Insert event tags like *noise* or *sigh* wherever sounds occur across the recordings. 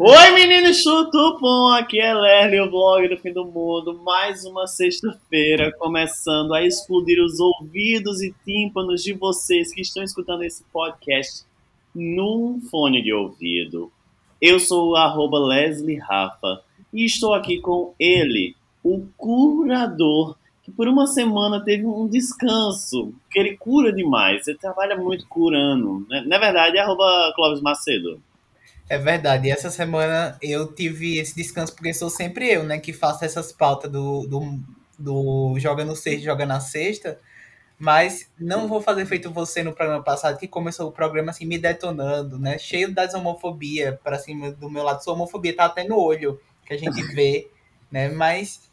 Oi, meninos chutupom! Aqui é Lerly, o blog do fim do mundo. Mais uma sexta-feira, começando a explodir os ouvidos e tímpanos de vocês que estão escutando esse podcast num fone de ouvido. Eu sou o arroba Leslie Rafa e estou aqui com ele, o curador, que por uma semana teve um descanso, porque ele cura demais. Ele trabalha muito curando. Né? Na verdade, é arroba Clóvis Macedo. É verdade. E essa semana eu tive esse descanso porque sou sempre eu, né, que faço essas pautas do, do, do Joga no Sexta, Joga na Sexta. Mas não vou fazer feito você no programa passado, que começou o programa assim, me detonando, né? Cheio das homofobia para cima do meu lado. Sua homofobia tá até no olho, que a gente vê, né? Mas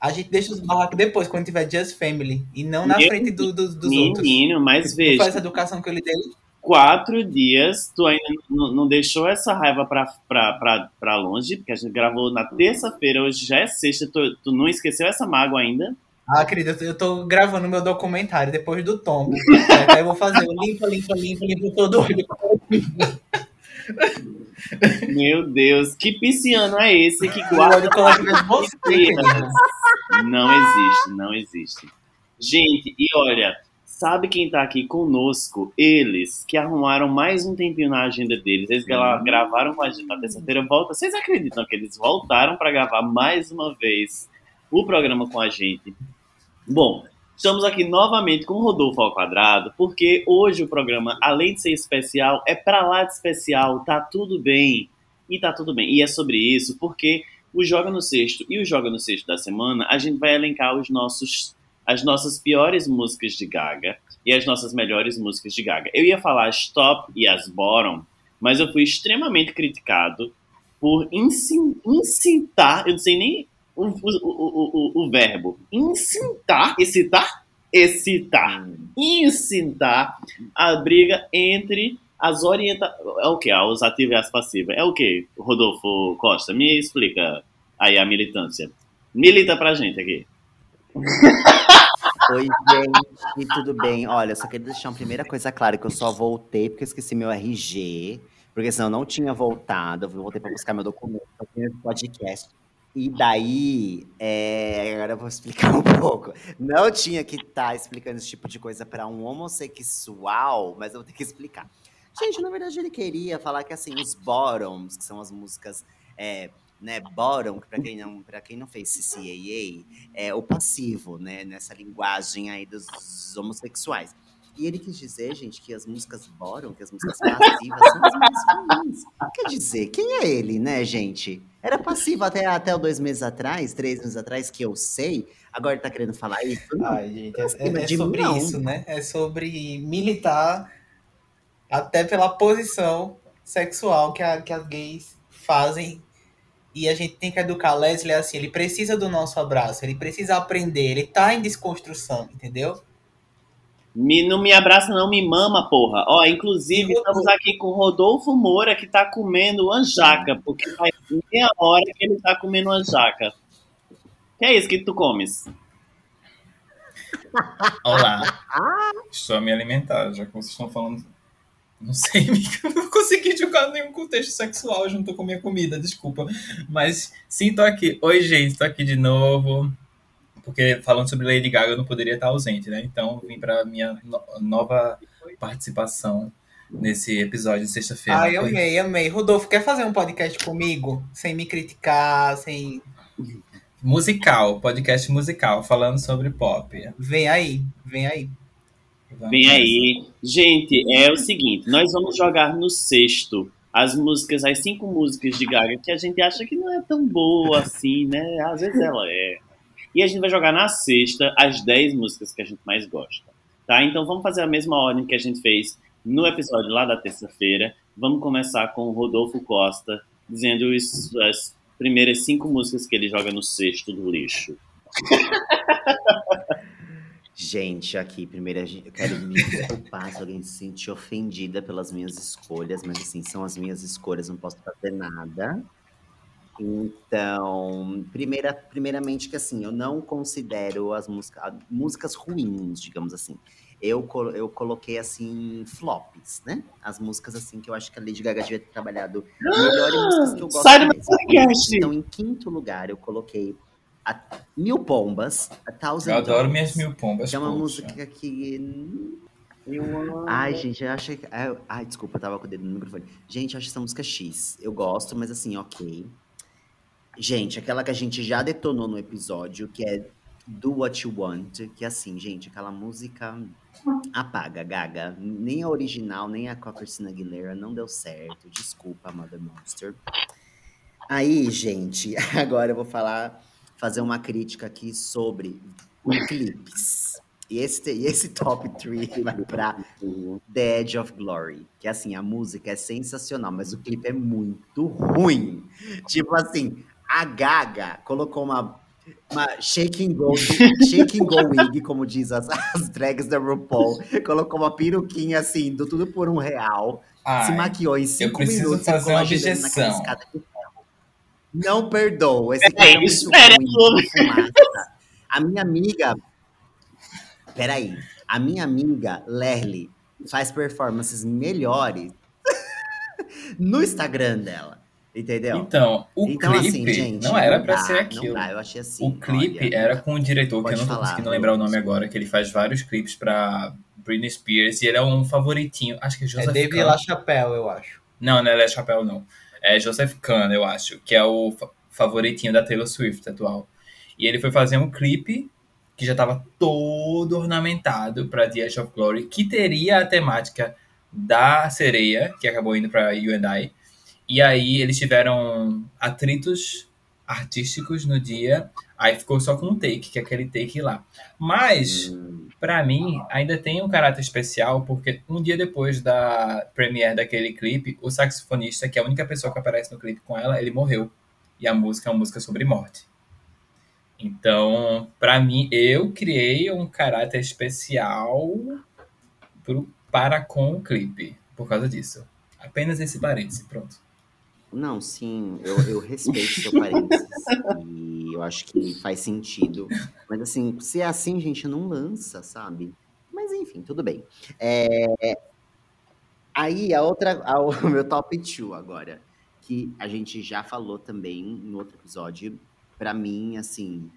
a gente deixa os barracos depois, quando tiver Just Family. E não na frente do, do, dos menino, outros. Menino, mas veja. Foi essa educação que eu lhe dei quatro dias, tu ainda não deixou essa raiva pra longe, porque a gente gravou na terça-feira, hoje já é sexta, tu, tu não esqueceu essa mágoa ainda? Ah, querida, eu tô gravando meu documentário depois do tombo. Aí eu vou fazer o limpa, limpa, limpa, limpa todo Meu Deus, que pisciano é esse que guarda você? Não existe, não existe. Gente, e olha, Sabe quem tá aqui conosco? Eles, que arrumaram mais um tempinho na agenda deles. Eles uhum. gravaram com a gente na terça-feira. Volta. Vocês acreditam que eles voltaram para gravar mais uma vez o programa com a gente? Bom, estamos aqui novamente com o Rodolfo ao quadrado, porque hoje o programa, além de ser especial, é para lá de especial. Tá tudo bem. E tá tudo bem. E é sobre isso, porque o Joga no Sexto e o Joga no Sexto da semana, a gente vai elencar os nossos as nossas piores músicas de Gaga e as nossas melhores músicas de Gaga. Eu ia falar as top e as bottom, mas eu fui extremamente criticado por incitar, eu não sei nem o, o, o, o, verbo, incitar, excitar, excitar, incitar a briga entre as orientações. É o que? Os ativos e as passivas. É o que, Rodolfo Costa? Me explica aí a militância. Milita pra gente aqui. Oi, gente, tudo bem? Olha, só queria deixar uma primeira coisa clara, que eu só voltei porque eu esqueci meu RG, porque senão eu não tinha voltado, eu voltei para buscar meu documento, eu podcast. E daí, é, agora eu vou explicar *laughs* um pouco. Não tinha que estar tá explicando esse tipo de coisa para um homossexual, mas eu vou ter que explicar. Gente, na verdade, ele queria falar que, assim, os bottoms, que são as músicas é, né, bottom, para quem não, para quem não fez CCAA, é o passivo, né, nessa linguagem aí dos homossexuais. E ele quis dizer, gente, que as músicas bottom, que as músicas passivas são as mais ruins. Quer dizer, quem é ele, né, gente? Era passivo até, até dois meses atrás, três meses atrás, que eu sei. Agora ele tá querendo falar isso. Ai, gente, é, é, é sobre mim, isso, né? É sobre militar até pela posição sexual que, a, que as gays fazem e a gente tem que educar Leslie assim, ele precisa do nosso abraço, ele precisa aprender, ele tá em desconstrução, entendeu? Me, não me abraça, não me mama, porra. Ó, inclusive, estamos aqui com o Rodolfo Moura, que tá comendo anjaca, porque faz meia hora que ele tá comendo anjaca. Que é isso que tu comes? Olá. *laughs* Estou a me alimentar, já que vocês estão falando não sei, *laughs* não consegui jogar nenhum contexto sexual junto com minha comida, desculpa. Mas sim, tô aqui. Oi, gente, tô aqui de novo. Porque falando sobre Lady Gaga, eu não poderia estar ausente, né? Então, vim para minha no nova participação nesse episódio de sexta-feira. Ai, amei, amei. Rodolfo, quer fazer um podcast comigo? Sem me criticar, sem. Musical, podcast musical, falando sobre pop. Vem aí, vem aí. Vem aí. Gente, é o seguinte, nós vamos jogar no sexto as músicas, as cinco músicas de Gaga que a gente acha que não é tão boa assim, né? Às vezes ela é. E a gente vai jogar na sexta as dez músicas que a gente mais gosta. Tá? Então vamos fazer a mesma ordem que a gente fez no episódio lá da terça-feira. Vamos começar com o Rodolfo Costa dizendo as primeiras cinco músicas que ele joga no sexto do lixo. *laughs* Gente, aqui, primeiro eu quero me desculpar se alguém se sentir ofendida pelas minhas escolhas, mas assim, são as minhas escolhas, não posso fazer nada. Então, primeira, primeiramente que assim, eu não considero as músicas, músicas ruins, digamos assim. eu, eu coloquei assim flops, né? As músicas assim que eu acho que a Lady Gaga devia ter trabalhado melhor e músicas que eu gosto Sai do podcast! Então, em quinto lugar, eu coloquei a Mil Pombas, a Thousand Eu adoro minhas Mil Pombas. Que é uma poxa. música que Ai, gente, eu achei que. Ai, desculpa, eu tava com o dedo no microfone. Gente, eu acho essa música X. Eu gosto, mas assim, ok. Gente, aquela que a gente já detonou no episódio, que é Do What You Want, que é assim, gente, aquela música apaga, gaga. Nem a original, nem a com a Christina Aguilera não deu certo. Desculpa, Mother Monster. Aí, gente, *laughs* agora eu vou falar, fazer uma crítica aqui sobre clipes. E esse, esse top 3 *laughs* vai pra The Edge of Glory. Que assim, a música é sensacional, mas o clipe é muito ruim. Tipo assim, a Gaga colocou uma, uma shaking go, shaking go *laughs* wig, como diz as, as drags da RuPaul. Colocou uma peruquinha assim, do tudo por um real. Ai, se maquiou em cinco preciso minutos. fazer uma objeção. Não perdoo. Esse É é muito isso, é ruim, fumaça. A minha amiga Peraí. A minha amiga Lerly faz performances melhores no Instagram dela. Entendeu? Então, o Então, clipe assim, gente, não era pra dá, ser aquilo. Não dá, eu achei assim. O clipe olha, era com um diretor, que eu não tô falar, conseguindo lembrar o nome agora, que ele faz vários clipes pra Britney Spears, e ele é um favoritinho, acho que é É Joseph David Kahn. LaChapelle, eu acho. Não, não é Les Chapelle, não. É Joseph Kahn, eu acho, que é o fa- favoritinho da Taylor Swift atual. E ele foi fazer um clipe que já estava todo ornamentado para The Edge of Glory, que teria a temática da sereia, que acabou indo para You and I. E aí eles tiveram atritos artísticos no dia, aí ficou só com um take, que é aquele take lá. Mas, pra mim, ainda tem um caráter especial, porque um dia depois da premiere daquele clipe, o saxofonista, que é a única pessoa que aparece no clipe com ela, ele morreu. E a música é uma música sobre morte. Então, pra mim, eu criei um caráter especial pro, para com o clipe, por causa disso. Apenas esse parêntese, pronto. Não, sim, eu, eu respeito seu parênteses. e eu acho que faz sentido. Mas assim, se é assim, gente, não lança, sabe? Mas enfim, tudo bem. É, Aí a outra, a- o *laughs* meu top 2 agora, que a gente já falou também no outro episódio. Pra mim, assim,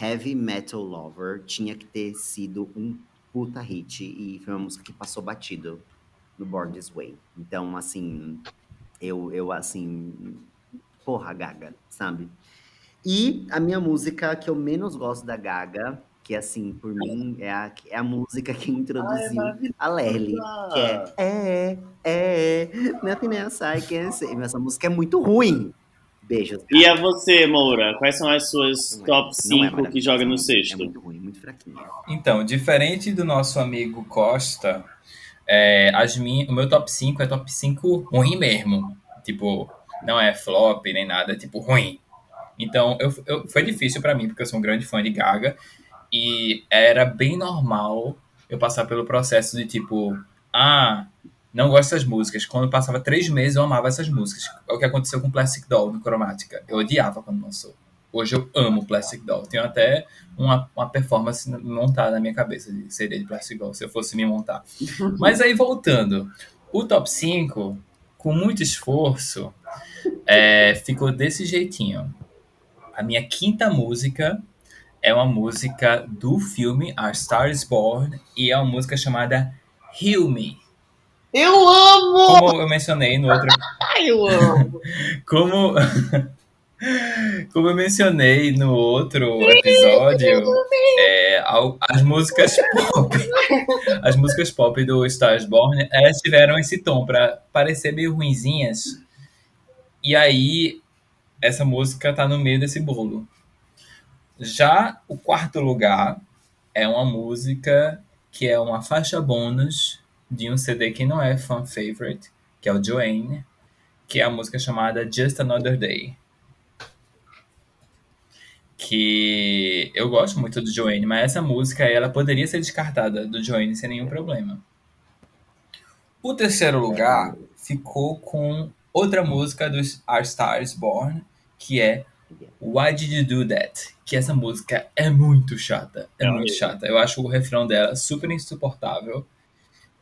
Heavy Metal Lover tinha que ter sido um puta hit e foi uma música que passou batido no Born This Way. Então, assim, eu, eu assim, porra, Gaga, sabe? E a minha música que eu menos gosto da Gaga, que assim, por mim, é a, é a música que introduziu a Lerly, que é É, é, nothing else I can say. Mas Essa música é muito ruim. Beijos. E a você, Moura? Quais são as suas Não é- top não é 5 que joga no é sexto? muito ruim, muito fraquinho. Então, diferente do nosso amigo Costa, é, as minhas, o meu top 5 é top 5 ruim mesmo. Tipo, não é flop nem nada, é tipo ruim. Então, eu, eu- foi difícil pra mim, porque eu sou um grande fã de Gaga. E era bem normal eu passar pelo processo de tipo, ah, não gosto dessas músicas. Quando eu passava três meses, eu amava essas músicas. É o que aconteceu com Plastic Doll no Chromatica. Eu odiava quando lançou. Hoje eu amo Plastic Doll. Tenho até uma, uma performance montada na minha cabeça de seria de Plastic Doll, se eu fosse me montar. *laughs* Mas aí, voltando. O top 5, com muito esforço, é, ficou desse jeitinho. A minha quinta música é uma música do filme A Star is Born e é uma música chamada Heal Me. Eu amo! Como eu mencionei no outro *laughs* eu amo! *laughs* como, como eu mencionei no outro episódio, é, as músicas pop, as músicas pop do Stars Born, elas tiveram esse tom para parecer meio ruinzinhas. E aí essa música tá no meio desse bolo. Já o quarto lugar é uma música que é uma faixa bônus de um CD que não é fan favorite, que é o Joanne, que é a música chamada Just Another Day. Que eu gosto muito do Joanne, mas essa música ela poderia ser descartada do Joanne sem nenhum problema. O terceiro lugar ficou com outra música dos Our Stars Born, que é Why Did You Do That? Que essa música é muito chata. É, é muito chata. Eu acho o refrão dela super insuportável.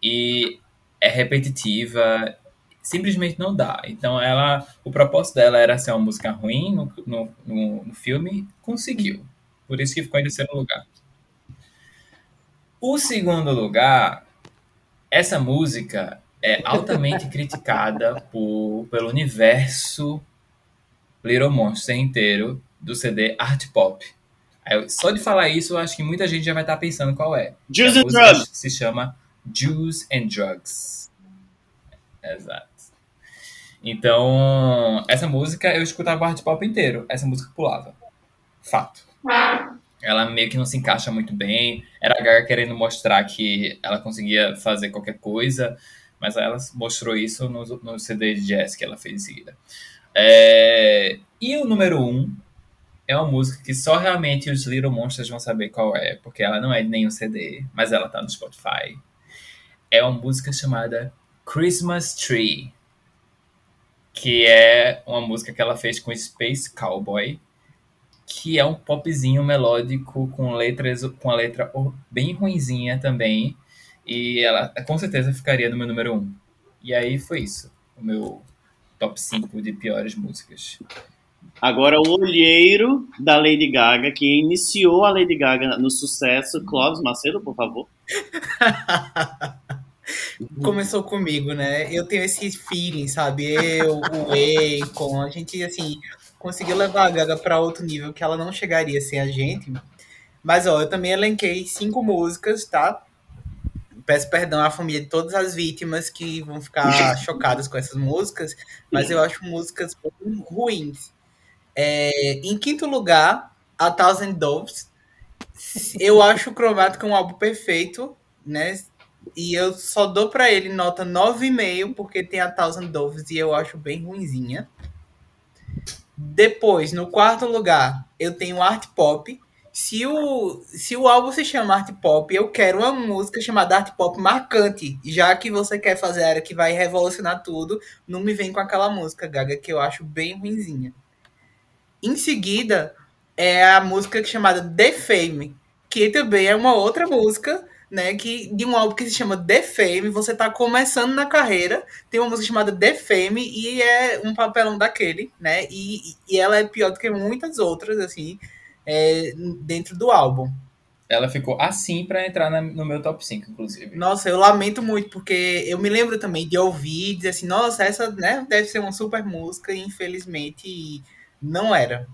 E é repetitiva. Simplesmente não dá. Então ela. O propósito dela era ser uma música ruim no, no, no, no filme. Conseguiu. Por isso que ficou em terceiro lugar. O segundo lugar, essa música é altamente criticada por, pelo universo Little Monster inteiro do CD Art Pop. Só de falar isso, eu acho que muita gente já vai estar tá pensando qual é. Juice and Drugs. Se chama Juice and Drugs. Exato. Então, essa música eu escutava o Art Pop inteiro. Essa música pulava. Fato. Ela meio que não se encaixa muito bem. Era a Gaga querendo mostrar que ela conseguia fazer qualquer coisa, mas ela mostrou isso no, no CD de jazz que ela fez em seguida. É... E o número um é uma música que só realmente os Little Monsters vão saber qual é, porque ela não é de nenhum CD, mas ela tá no Spotify. É uma música chamada Christmas Tree, que é uma música que ela fez com Space Cowboy, que é um popzinho melódico com letras com a letra bem ruinzinha também, e ela com certeza ficaria no meu número um. E aí foi isso, o meu top 5 de piores músicas. Agora, o olheiro da Lady Gaga, que iniciou a Lady Gaga no sucesso, Clóvis Macedo, por favor. *laughs* Começou comigo, né? Eu tenho esse feeling, sabe? Eu, o Akon, a gente, assim, conseguiu levar a Gaga para outro nível que ela não chegaria sem a gente. Mas, ó, eu também elenquei cinco músicas, tá? peço perdão à família de todas as vítimas que vão ficar *laughs* chocadas com essas músicas, mas eu acho músicas ruins. É, em quinto lugar, A Thousand Doves. Eu acho o Chromatica um álbum perfeito, né? E eu só dou para ele nota 9,5 porque tem a Thousand Doves e eu acho bem ruinzinha. Depois, no quarto lugar, eu tenho Art Pop, se o, se o álbum se chama Art Pop, eu quero uma música chamada Art Pop marcante. Já que você quer fazer a era que vai revolucionar tudo, não me vem com aquela música, Gaga, que eu acho bem ruinzinha. Em seguida, é a música chamada The Fame, que também é uma outra música, né, que de um álbum que se chama The Fame, você tá começando na carreira, tem uma música chamada The Fame e é um papelão daquele, né? E, e ela é pior do que muitas outras, assim é, dentro do álbum. Ela ficou assim para entrar na, no meu top 5, inclusive. Nossa, eu lamento muito, porque eu me lembro também de ouvir e dizer assim, nossa, essa né, deve ser uma super música, e infelizmente não era.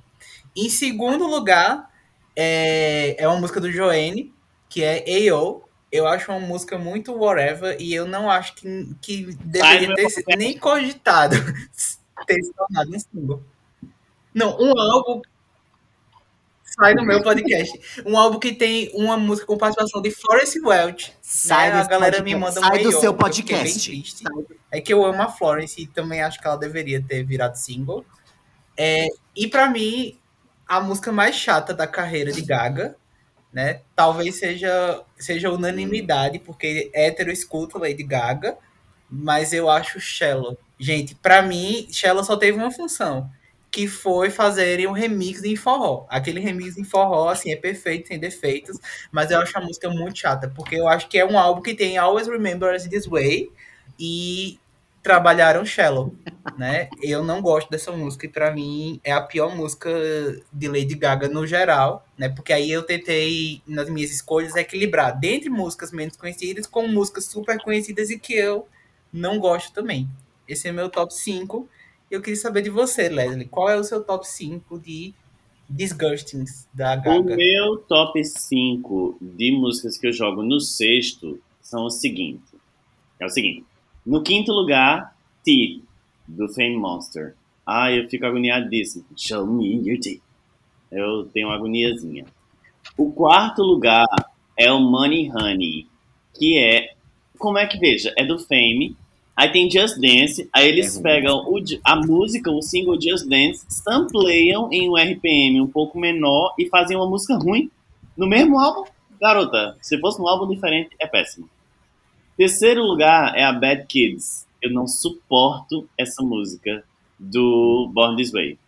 Em segundo lugar, é, é uma música do Joanne, que é A.O. Eu acho uma música muito whatever, e eu não acho que, que deveria ter nem cogitado *laughs* ter se tornado um single. Não, um álbum sai no meu podcast. Um álbum que tem uma música com participação de Florence Welch. Sai né? A galera podcast. me manda um Sai do seu podcast. É que eu amo a Florence e também acho que ela deveria ter virado single. É, e para mim, a música mais chata da carreira de Gaga, né? Talvez seja, seja unanimidade, porque hétero escuta Lady Gaga, mas eu acho Shallow. Gente, para mim, Shallow só teve uma função que foi fazerem um remix em forró. Aquele remix em forró, assim, é perfeito, sem defeitos, mas eu acho a música muito chata, porque eu acho que é um álbum que tem Always Remember Us This Way e trabalharam Shallow, né? Eu não gosto dessa música e para mim é a pior música de Lady Gaga no geral, né? Porque aí eu tentei nas minhas escolhas equilibrar dentre músicas menos conhecidas com músicas super conhecidas e que eu não gosto também. Esse é meu top 5 eu queria saber de você, Leslie. Qual é o seu top 5 de disgustings da Gaga? O meu top 5 de músicas que eu jogo no sexto são o seguinte. É o seguinte. No quinto lugar, Teeth, do Fame Monster. Ah, eu fico agoniadíssimo. Show me your teeth. Eu tenho uma agoniazinha. O quarto lugar é o Money Honey, que é... Como é que veja? É do Fame, Aí tem Just Dance, aí eles é pegam o, a música, o single Just Dance, sampleiam em um RPM um pouco menor e fazem uma música ruim no mesmo álbum. Garota, se fosse um álbum diferente, é péssimo. Terceiro lugar é a Bad Kids. Eu não suporto essa música do Born This Way.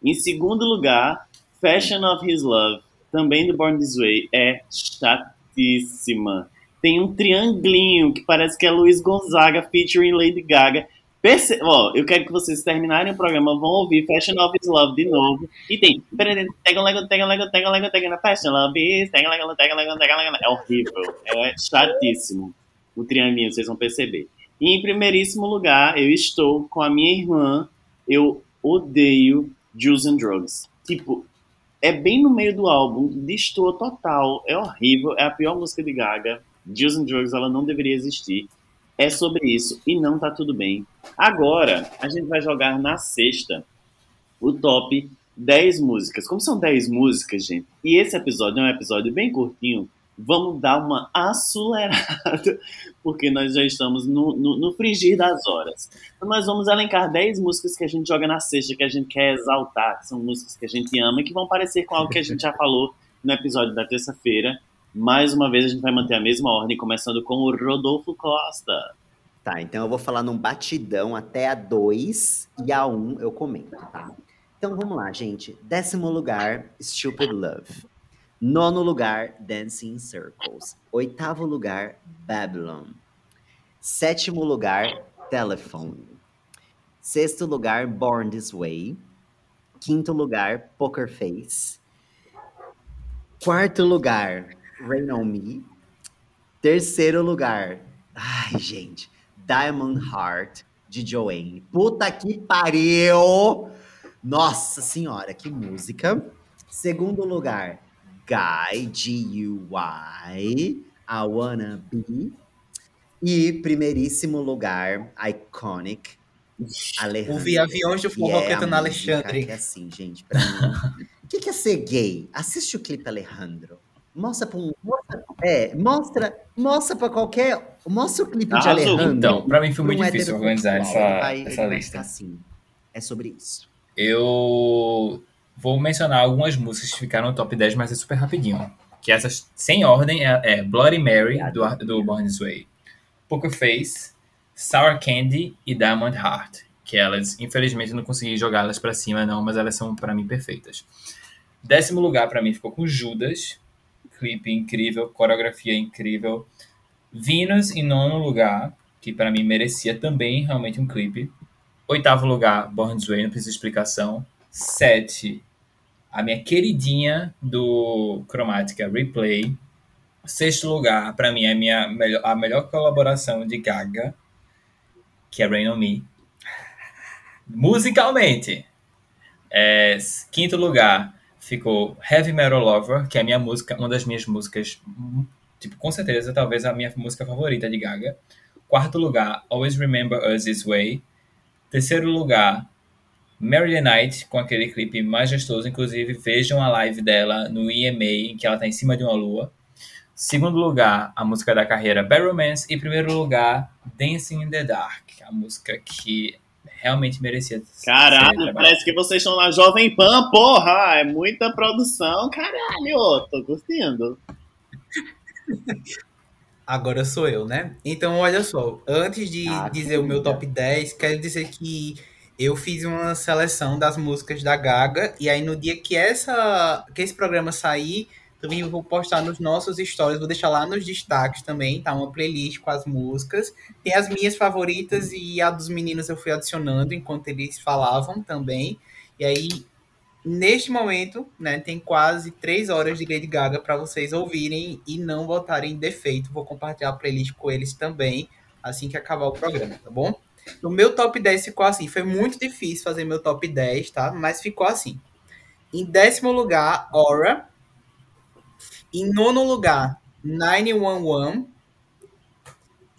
Em segundo lugar, Fashion of His Love, também do Born This Way, é chatíssima. Tem um triangulinho que parece que é Luiz Gonzaga featuring Lady Gaga. Perce... Ó, eu quero que vocês terminarem o programa, vão ouvir Fashion of His Love de novo. E tem. É horrível. É chatíssimo. O triangulinho, vocês vão perceber. E em primeiríssimo lugar, eu estou com a minha irmã. Eu odeio Juice and Drugs. Tipo, é bem no meio do álbum, destoa total, é horrível, é a pior música de Gaga. Juice and Drugs, ela não deveria existir. É sobre isso e não tá tudo bem. Agora, a gente vai jogar na sexta o top 10 músicas. Como são 10 músicas, gente, e esse episódio é um episódio bem curtinho, vamos dar uma acelerada, *laughs* porque nós já estamos no, no, no, frigir das horas. Então, nós vamos elencar 10 músicas que a gente joga na sexta, que a gente quer exaltar, que são músicas que a gente ama e que vão parecer com algo que a gente já *laughs* falou no episódio da terça-feira. Mais uma vez, a gente vai manter a mesma ordem, começando com o Rodolfo Costa. Tá, então eu vou falar num batidão até a 2 e a 1 um eu comento, tá? Então vamos lá, gente. Décimo lugar, Stupid Love. Nono lugar, Dancing Circles. Oitavo lugar, Babylon. Sétimo lugar, Telephone. Sexto lugar, Born This Way. Quinto lugar, Poker Face. Quarto lugar, Rain on Me. Terceiro lugar, ai gente, Diamond Heart de Joanne. Puta que pariu! Nossa senhora, que música. Segundo lugar, Guy, G-U-Y, I Wanna Be. E primeiríssimo lugar, Iconic, Alejandro. Ouvi aviões de forró é cantando Alexandre. Que é assim, gente, pra mim. O que, que é ser gay? Assiste o clipe Alejandro. Mostra pra um. Mostra, é, mostra, mostra pra qualquer. Mostra o clipe ah, de Alejandro. Então, pra mim foi muito um difícil organizar essa, essa lista. Assim. É sobre isso. Eu Vou mencionar algumas músicas que ficaram no top 10, mas é super rapidinho. Que essas, sem ordem, é, é Bloody Mary, do, do Born This Way, Poker Face, Sour Candy e Diamond Heart. Que elas, infelizmente, não consegui jogá-las para cima, não, mas elas são, para mim, perfeitas. Décimo lugar, para mim, ficou com Judas. Clipe incrível, coreografia incrível. Venus, em nono lugar, que para mim merecia também realmente um clipe. Oitavo lugar, Born This Way, não precisa explicação. 7, a minha queridinha do Cromática Replay. Sexto lugar, para mim, é a, minha melhor, a melhor colaboração de Gaga, que é Rain On Me. Musicalmente. É, quinto lugar ficou Heavy Metal Lover, que é a minha música, uma das minhas músicas, tipo, com certeza, talvez a minha música favorita de Gaga. Quarto lugar, Always Remember Us This Way. Terceiro lugar, Mary Night, com aquele clipe majestoso. Inclusive, vejam a live dela no EMA, em que ela está em cima de uma lua. Segundo lugar, a música da carreira Bad Romance. E primeiro lugar, Dancing in the Dark, a música que realmente merecia. Caralho, parece que vocês estão na Jovem Pan, porra! É muita produção, caralho! Tô curtindo. *laughs* Agora sou eu, né? Então, olha só, antes de ah, dizer o meu top 10, quero dizer que eu fiz uma seleção das músicas da Gaga e aí no dia que essa que esse programa sair, também vou postar nos nossos stories, vou deixar lá nos destaques também, tá uma playlist com as músicas. Tem as minhas favoritas e a dos meninos eu fui adicionando enquanto eles falavam também. E aí neste momento, né, tem quase três horas de Lady Gaga para vocês ouvirem e não botarem defeito. Vou compartilhar a playlist com eles também assim que acabar o programa, tá bom? O meu top 10 ficou assim. Foi muito difícil fazer meu top 10, tá? Mas ficou assim. Em décimo lugar, Aura. Em nono lugar, 911.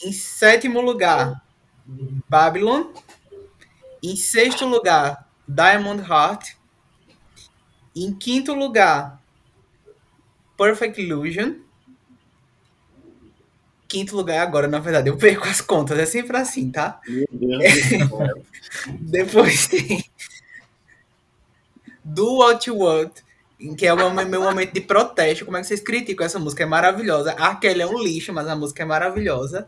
Em sétimo lugar, Babylon. Em sexto lugar, Diamond Heart. Em quinto lugar, Perfect Illusion quinto lugar agora, na verdade, eu perco as contas, é sempre assim, tá? Meu Deus *laughs* Depois tem Do What You Want, que é o meu momento de protesto. Como é que vocês criticam essa música? É maravilhosa. A Kelly é um lixo, mas a música é maravilhosa.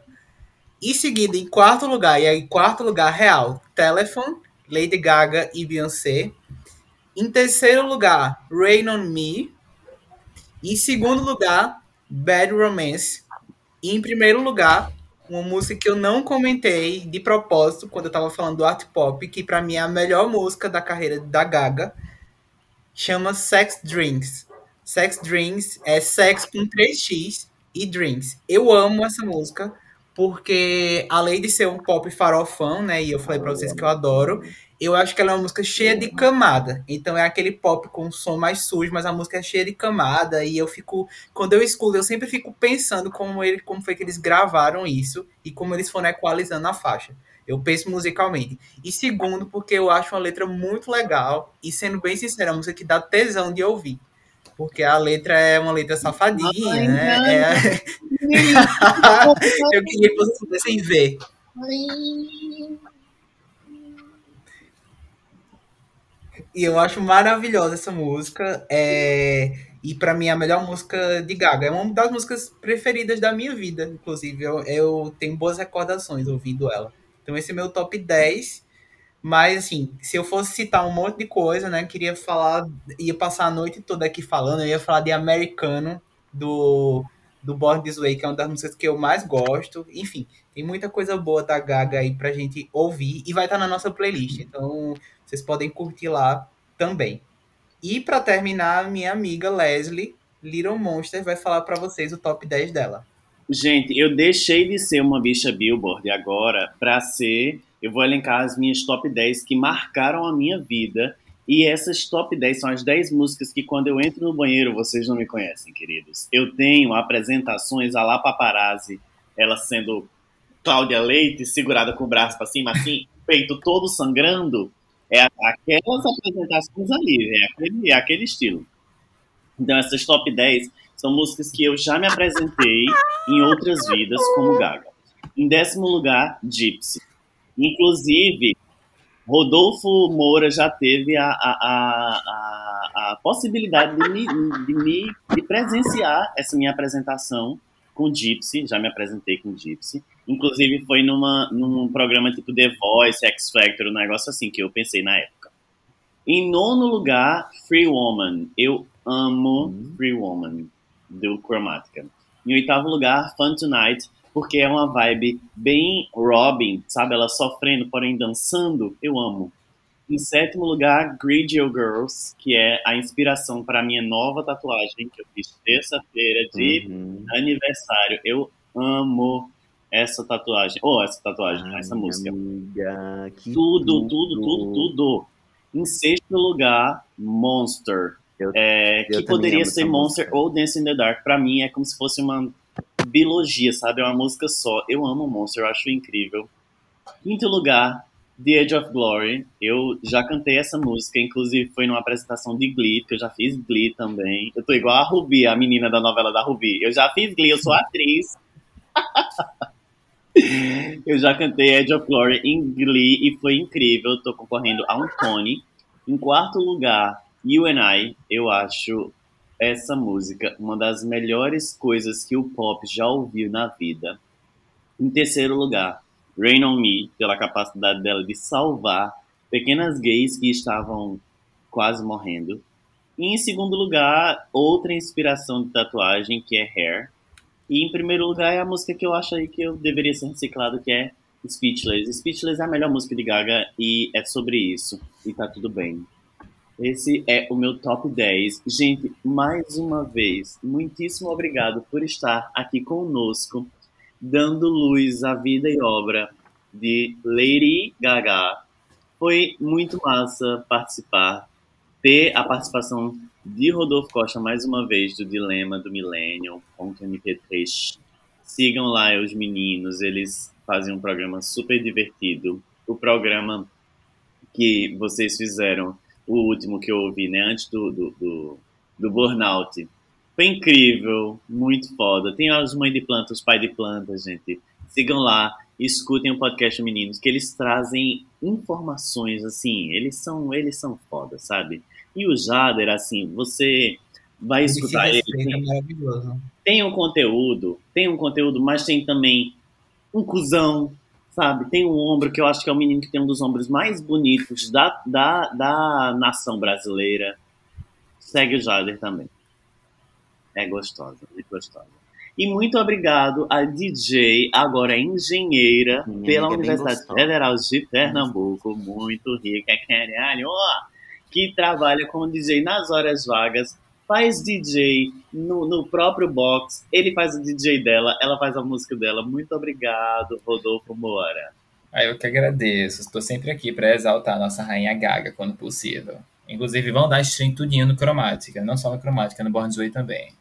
E seguida, em quarto lugar, e aí, quarto lugar real, Telephone, Lady Gaga e Beyoncé. Em terceiro lugar, Rain on Me. Em segundo lugar, Bad Romance. Em primeiro lugar, uma música que eu não comentei de propósito quando eu tava falando do art pop, que para mim é a melhor música da carreira da Gaga, chama Sex Drinks. Sex Drinks é sexo com 3x e drinks. Eu amo essa música porque além de ser um pop farofão, né, e eu falei para vocês que eu adoro, eu acho que ela é uma música cheia de camada. Então é aquele pop com um som mais sujo, mas a música é cheia de camada e eu fico, quando eu escuto, eu sempre fico pensando como ele, como foi que eles gravaram isso e como eles foram equalizando a faixa. Eu penso musicalmente. E segundo, porque eu acho uma letra muito legal e sendo bem sincero, é uma música que dá tesão de ouvir. Porque a letra é uma letra safadinha, Ai, né? É... *laughs* eu queria que vocês pudessem ver. E eu acho maravilhosa essa música. É... E para mim é a melhor música de Gaga. É uma das músicas preferidas da minha vida, inclusive. Eu, eu tenho boas recordações ouvindo ela. Então esse é meu top 10. Mas, assim, se eu fosse citar um monte de coisa, né? Queria falar, ia passar a noite toda aqui falando, eu ia falar de Americano, do, do Born This Way, que é uma das músicas que eu mais gosto. Enfim, tem muita coisa boa da Gaga aí pra gente ouvir e vai estar tá na nossa playlist. Então, vocês podem curtir lá também. E para terminar, minha amiga Leslie, Little Monster, vai falar para vocês o top 10 dela. Gente, eu deixei de ser uma bicha Billboard agora para ser eu vou elencar as minhas top 10 que marcaram a minha vida. E essas top 10 são as 10 músicas que quando eu entro no banheiro vocês não me conhecem, queridos. Eu tenho apresentações a lá paparazzi, ela sendo Cláudia Leite, segurada com o braço para cima assim, peito todo sangrando. É aquelas apresentações ali, é aquele, é aquele estilo. Então essas top 10 são músicas que eu já me apresentei em outras vidas como Gaga. Em décimo lugar, Gypsy. Inclusive, Rodolfo Moura já teve a, a, a, a possibilidade de, me, de, me, de presenciar essa minha apresentação com Gypsy, já me apresentei com Gypsy. Inclusive foi numa, num programa tipo The Voice, X Factor, um negócio assim que eu pensei na época. Em nono lugar, Free Woman. Eu amo uhum. Free Woman, do Chromatica. Em oitavo lugar, Fun Tonight, porque é uma vibe bem Robin, sabe? Ela sofrendo, porém dançando. Eu amo. Em sétimo lugar, Greedy Girls, que é a inspiração para a minha nova tatuagem que eu fiz terça-feira de uhum. aniversário. Eu amo essa tatuagem. Ou oh, essa tatuagem, Ai, essa música. Amiga, tudo, tudo, tudo, tudo, tudo. Em sexto lugar, Monster. Eu, é, eu que poderia ser Monster música. ou Dance in the Dark. Para mim é como se fosse uma biologia, sabe? É uma música só. Eu amo Monster, eu acho incrível. Quinto lugar, The Edge of Glory. Eu já cantei essa música, inclusive foi numa apresentação de Glee, que eu já fiz Glee também. Eu tô igual a Ruby, a menina da novela da Ruby. Eu já fiz Glee, eu sou atriz. *laughs* eu já cantei Edge of Glory em Glee e foi incrível. Tô concorrendo a um Tony. Em quarto lugar, You and I, eu acho essa música uma das melhores coisas que o pop já ouviu na vida. Em terceiro lugar, Rain on Me, pela capacidade dela de salvar pequenas gays que estavam quase morrendo. E em segundo lugar, outra inspiração de tatuagem, que é Hair. E em primeiro lugar é a música que eu acho aí que eu deveria ser reciclado, que é Speechless. Speechless é a melhor música de Gaga e é sobre isso. E tá tudo bem. Esse é o meu top 10. Gente, mais uma vez, muitíssimo obrigado por estar aqui conosco, dando luz à vida e obra de Lady Gaga. Foi muito massa participar, ter a participação de Rodolfo Costa mais uma vez do Dilema do Millennium.mp3. Sigam lá os meninos, eles fazem um programa super divertido. O programa que vocês fizeram o último que eu ouvi, né? Antes do, do, do, do Burnout. Foi incrível, muito foda. Tem as mães de planta, os pais de planta, gente. Sigam lá, escutem o podcast Meninos, que eles trazem informações, assim, eles são, eles são foda, sabe? E o Jader, assim, você vai ele escutar ele. Tem, é tem um conteúdo, tem um conteúdo, mas tem também um cuzão, sabe? Tem um ombro que eu acho que é o menino que tem um dos ombros mais bonitos da, da, da nação brasileira. Segue o Jader também. É gostosa, muito gostosa. E muito obrigado a DJ, agora engenheira, Minha pela Universidade Federal de Pernambuco, muito rica, caralho, que trabalha como DJ nas horas vagas, faz DJ no, no, próprio box, ele faz o DJ dela, ela faz a música dela. Muito obrigado, Rodolfo Moura. Ah, eu que agradeço. Estou sempre aqui para exaltar a nossa rainha Gaga quando possível. Inclusive, vão dar stream tudinho no Cromática, não só no Cromática, no Born Way também.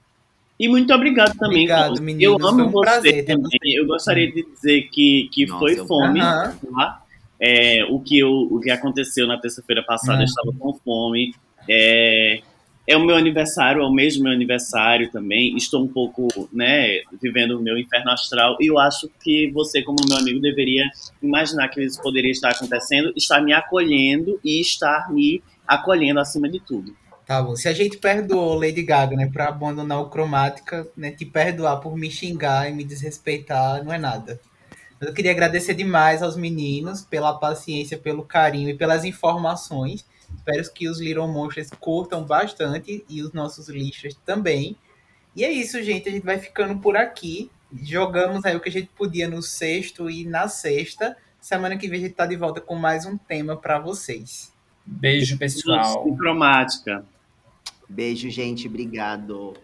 E muito obrigado também. Obrigado, meninos, eu amo um você prazer, também. Eu gostaria de dizer que, que Nossa, foi fome. Tá? É, o, que eu, o que aconteceu na terça-feira passada, eu estava com fome. É, é o meu aniversário, é o mesmo meu aniversário também. Estou um pouco, né, vivendo o meu inferno astral. E eu acho que você, como meu amigo, deveria imaginar que isso poderia estar acontecendo, estar me acolhendo e estar me acolhendo acima de tudo. Tá bom. Se a gente perdoou Lady Gaga, né, pra abandonar o cromática, né, te perdoar por me xingar e me desrespeitar não é nada. Eu queria agradecer demais aos meninos pela paciência, pelo carinho e pelas informações. Espero que os Little Monsters curtam bastante e os nossos lixos também. E é isso, gente. A gente vai ficando por aqui. Jogamos aí o que a gente podia no sexto e na sexta. Semana que vem a gente tá de volta com mais um tema para vocês. Beijo, pessoal. Cromática. Beijo, gente. Obrigado.